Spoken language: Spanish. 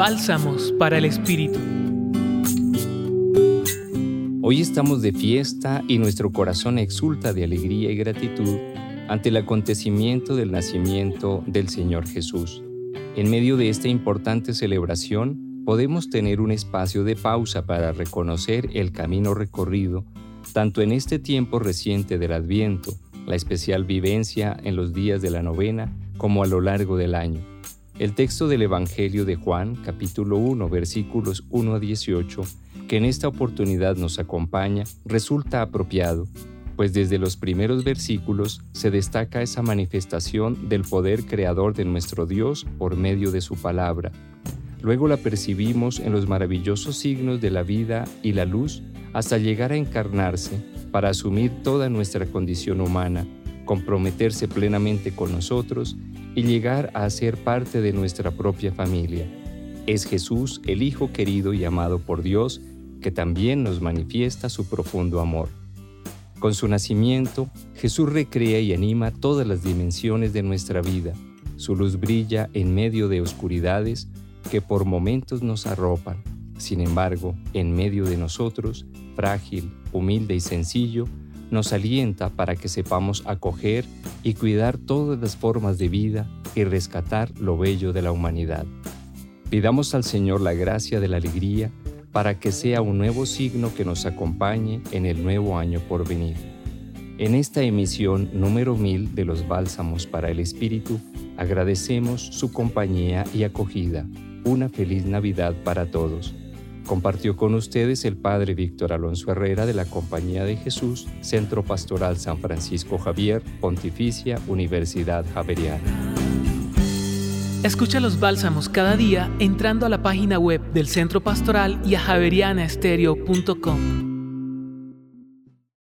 Bálsamos para el Espíritu. Hoy estamos de fiesta y nuestro corazón exulta de alegría y gratitud ante el acontecimiento del nacimiento del Señor Jesús. En medio de esta importante celebración, podemos tener un espacio de pausa para reconocer el camino recorrido, tanto en este tiempo reciente del Adviento, la especial vivencia en los días de la novena, como a lo largo del año. El texto del Evangelio de Juan, capítulo 1, versículos 1 a 18, que en esta oportunidad nos acompaña, resulta apropiado, pues desde los primeros versículos se destaca esa manifestación del poder creador de nuestro Dios por medio de su palabra. Luego la percibimos en los maravillosos signos de la vida y la luz hasta llegar a encarnarse para asumir toda nuestra condición humana, comprometerse plenamente con nosotros y llegar a ser parte de nuestra propia familia. Es Jesús, el Hijo querido y amado por Dios, que también nos manifiesta su profundo amor. Con su nacimiento, Jesús recrea y anima todas las dimensiones de nuestra vida. Su luz brilla en medio de oscuridades que por momentos nos arropan. Sin embargo, en medio de nosotros, frágil, humilde y sencillo, nos alienta para que sepamos acoger y cuidar todas las formas de vida y rescatar lo bello de la humanidad. Pidamos al Señor la gracia de la alegría para que sea un nuevo signo que nos acompañe en el nuevo año por venir. En esta emisión número 1000 de los Bálsamos para el Espíritu, agradecemos su compañía y acogida. Una feliz Navidad para todos. Compartió con ustedes el Padre Víctor Alonso Herrera de la Compañía de Jesús, Centro Pastoral San Francisco Javier, Pontificia Universidad Javeriana. Escucha los bálsamos cada día entrando a la página web del Centro Pastoral y a javerianaestereo.com.